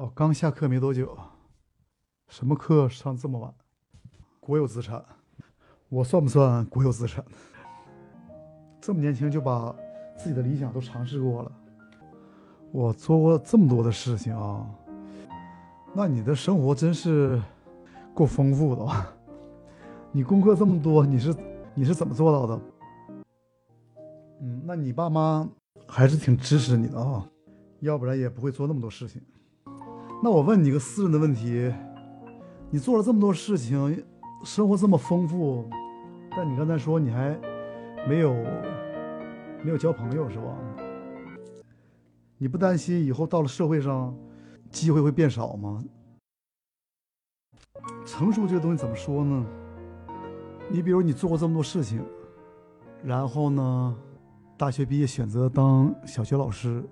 哦，刚下课没多久，什么课上这么晚？国有资产，我算不算国有资产？这么年轻就把自己的理想都尝试过了，我做过这么多的事情啊，那你的生活真是够丰富的啊！你功课这么多，你是你是怎么做到的？嗯，那你爸妈还是挺支持你的啊，要不然也不会做那么多事情。那我问你个私人的问题，你做了这么多事情，生活这么丰富，但你刚才说你还没有没有交朋友是吧？你不担心以后到了社会上机会会变少吗？成熟这个东西怎么说呢？你比如你做过这么多事情，然后呢？大学毕业选择当小学老师，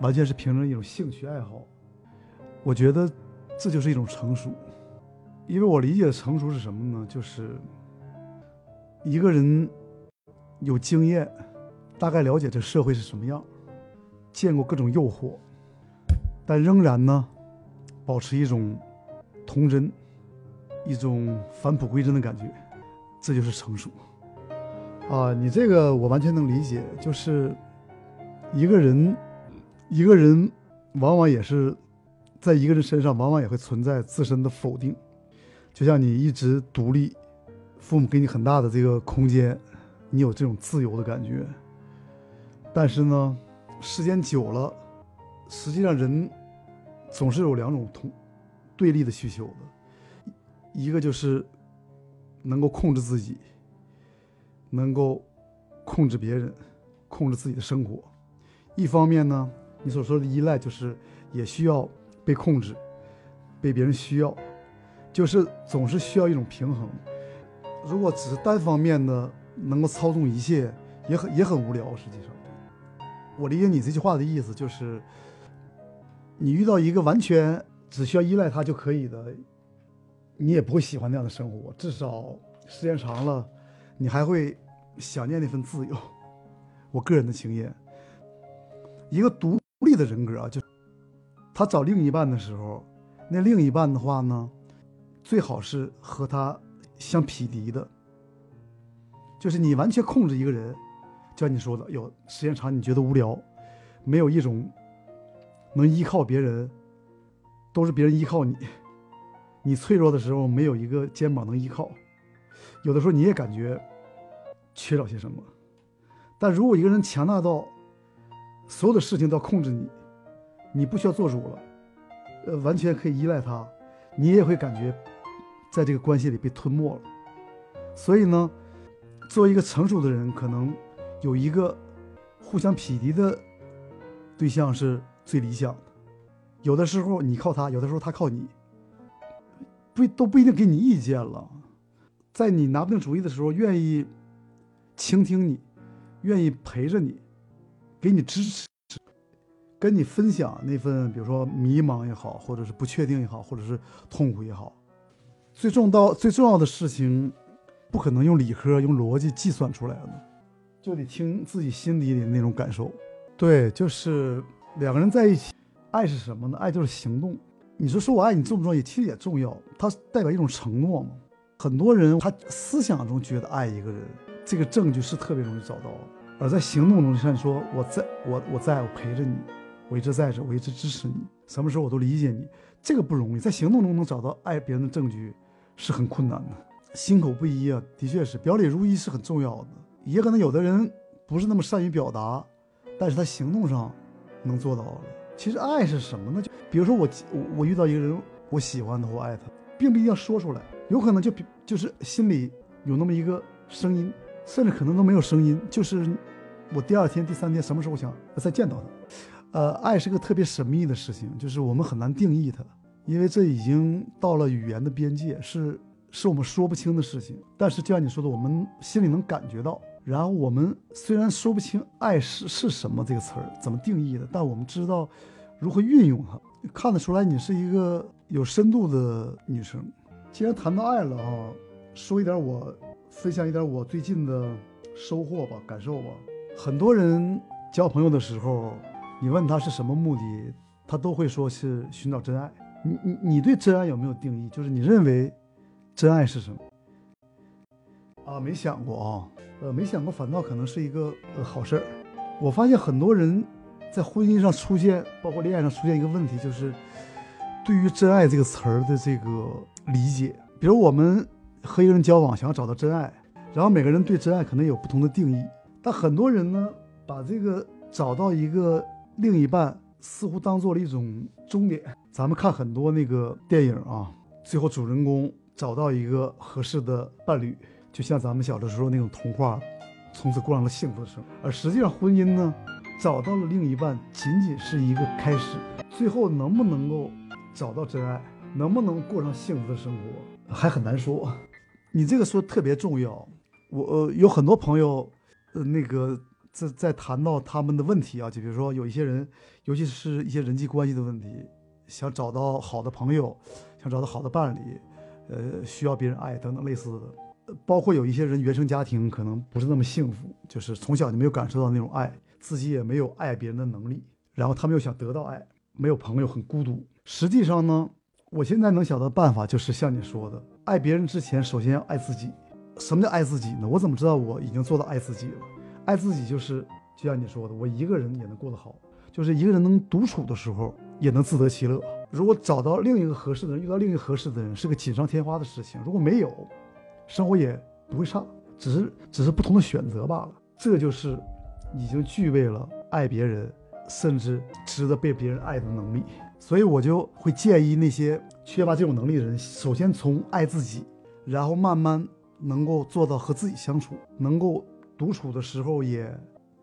完全是凭着一种兴趣爱好。我觉得这就是一种成熟，因为我理解的成熟是什么呢？就是一个人有经验，大概了解这社会是什么样，见过各种诱惑，但仍然呢保持一种童真，一种返璞归真的感觉，这就是成熟。啊，你这个我完全能理解，就是一个人，一个人往往也是在一个人身上，往往也会存在自身的否定。就像你一直独立，父母给你很大的这个空间，你有这种自由的感觉。但是呢，时间久了，实际上人总是有两种同对立的需求的，一个就是能够控制自己。能够控制别人，控制自己的生活。一方面呢，你所说的依赖就是也需要被控制，被别人需要，就是总是需要一种平衡。如果只是单方面的能够操纵一切，也很也很无聊。实际上，我理解你这句话的意思就是，你遇到一个完全只需要依赖他就可以的，你也不会喜欢那样的生活。至少时间长了。你还会想念那份自由？我个人的经验，一个独立的人格啊，就他找另一半的时候，那另一半的话呢，最好是和他相匹敌的。就是你完全控制一个人，就像你说的，有时间长你觉得无聊，没有一种能依靠别人，都是别人依靠你，你脆弱的时候没有一个肩膀能依靠。有的时候你也感觉缺少些什么，但如果一个人强大到所有的事情都要控制你，你不需要做主了，呃，完全可以依赖他，你也会感觉在这个关系里被吞没了。所以呢，作为一个成熟的人，可能有一个互相匹敌的对象是最理想的。有的时候你靠他，有的时候他靠你，不都不一定给你意见了。在你拿不定主意的时候，愿意倾听你，愿意陪着你，给你支持，跟你分享那份，比如说迷茫也好，或者是不确定也好，或者是痛苦也好，最重到最重要的事情，不可能用理科、用逻辑计算出来的，就得听自己心底里的那种感受。对，就是两个人在一起，爱是什么呢？爱就是行动。你说说我爱你重不重要？其实也重要，它代表一种承诺嘛。很多人他思想中觉得爱一个人，这个证据是特别容易找到的，而在行动中，像你说我在我我在我陪着你，我一直在这，我一直支持你，什么时候我都理解你，这个不容易，在行动中能找到爱别人的证据是很困难的。心口不一啊，的确是表里如一是很重要的。也可能有的人不是那么善于表达，但是他行动上能做到了。其实爱是什么呢？就比如说我我我遇到一个人，我喜欢他，我爱他，并不一定要说出来。有可能就比就是心里有那么一个声音，甚至可能都没有声音，就是我第二天、第三天什么时候想再见到他。呃，爱是个特别神秘的事情，就是我们很难定义它，因为这已经到了语言的边界，是是我们说不清的事情。但是就像你说的，我们心里能感觉到。然后我们虽然说不清爱是是什么这个词儿怎么定义的，但我们知道如何运用它，看得出来你是一个有深度的女生。既然谈到爱了啊，说一点我分享一点我最近的收获吧，感受吧。很多人交朋友的时候，你问他是什么目的，他都会说是寻找真爱。你你你对真爱有没有定义？就是你认为真爱是什么？啊，没想过啊，呃，没想过，反倒可能是一个呃好事儿。我发现很多人在婚姻上出现，包括恋爱上出现一个问题，就是对于真爱这个词儿的这个理解。比如我们和一个人交往，想要找到真爱，然后每个人对真爱可能有不同的定义，但很多人呢，把这个找到一个另一半，似乎当做了一种终点。咱们看很多那个电影啊，最后主人公找到一个合适的伴侣。就像咱们小的时候那种童话，从此过上了幸福的生活。而实际上，婚姻呢，找到了另一半，仅仅是一个开始。最后能不能够找到真爱，能不能过上幸福的生活，还很难说。你这个说特别重要。我呃有很多朋友，呃那个在在谈到他们的问题啊，就比如说有一些人，尤其是一些人际关系的问题，想找到好的朋友，想找到好的伴侣，呃，需要别人爱等等类似的。包括有一些人原生家庭可能不是那么幸福，就是从小就没有感受到那种爱，自己也没有爱别人的能力，然后他们又想得到爱，没有朋友，很孤独。实际上呢，我现在能想到的办法就是像你说的，爱别人之前，首先要爱自己。什么叫爱自己呢？我怎么知道我已经做到爱自己了？爱自己就是就像你说的，我一个人也能过得好，就是一个人能独处的时候也能自得其乐。如果找到另一个合适的人，遇到另一个合适的人，是个锦上添花的事情。如果没有，生活也不会差，只是只是不同的选择罢了。这就是已经具备了爱别人，甚至值得被别人爱的能力。所以我就会建议那些缺乏这种能力的人，首先从爱自己，然后慢慢能够做到和自己相处，能够独处的时候也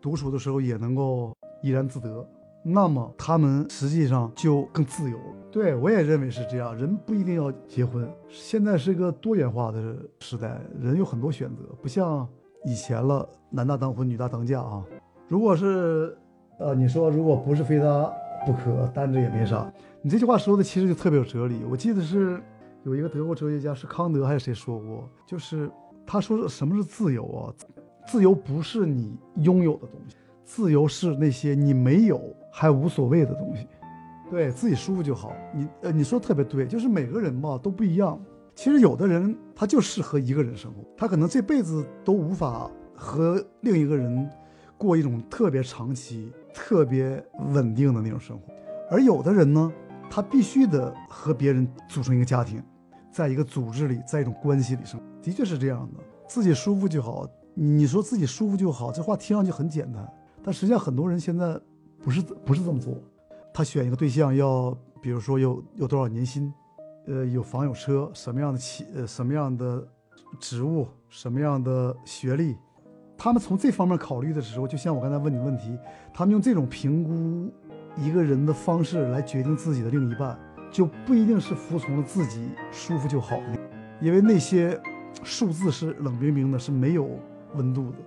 独处的时候也能够怡然自得。那么他们实际上就更自由了。对我也认为是这样。人不一定要结婚，现在是一个多元化的时代，人有很多选择，不像以前了，男大当婚，女大当嫁啊。如果是，呃，你说如果不是非他不可，单着也没啥。你这句话说的其实就特别有哲理。我记得是有一个德国哲学家是康德还是谁说过，就是他说什么是自由啊？自由不是你拥有的东西。自由是那些你没有还无所谓的东西，对自己舒服就好。你呃，你说特别对，就是每个人嘛都不一样。其实有的人他就适合一个人生活，他可能这辈子都无法和另一个人过一种特别长期、特别稳定的那种生活。而有的人呢，他必须得和别人组成一个家庭，在一个组织里，在一种关系里生活。的确是这样的，自己舒服就好。你说自己舒服就好，这话听上去很简单。但实际上，很多人现在不是不是这么做。他选一个对象要，比如说有有多少年薪，呃，有房有车，什么样的企呃什么样的职务，什么样的学历，他们从这方面考虑的时候，就像我刚才问你问题，他们用这种评估一个人的方式来决定自己的另一半，就不一定是服从了自己舒服就好，因为那些数字是冷冰冰的，是没有温度的，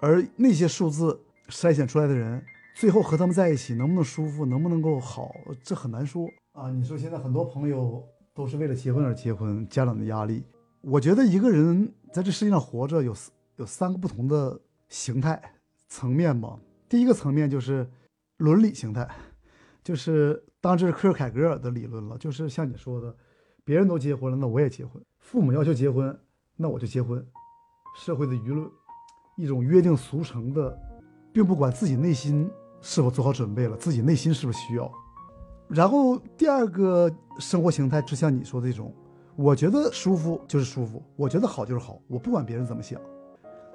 而那些数字。筛选出来的人，最后和他们在一起能不能舒服，能不能够好，这很难说啊。你说现在很多朋友都是为了结婚而结婚，家长的压力。我觉得一个人在这世界上活着有有三个不同的形态层面吧。第一个层面就是伦理形态，就是当这是科尔凯格尔的理论了，就是像你说的，别人都结婚了，那我也结婚。父母要求结婚，那我就结婚。社会的舆论，一种约定俗成的。并不管自己内心是否做好准备了，自己内心是不是需要。然后第二个生活形态，就像你说的这种，我觉得舒服就是舒服，我觉得好就是好，我不管别人怎么想。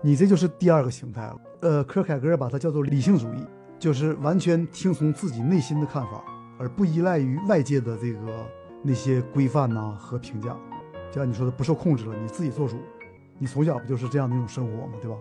你这就是第二个形态了。呃，科凯格尔把它叫做理性主义，就是完全听从自己内心的看法，而不依赖于外界的这个那些规范呐和评价。就像你说的，不受控制了，你自己做主。你从小不就是这样的一种生活吗？对吧？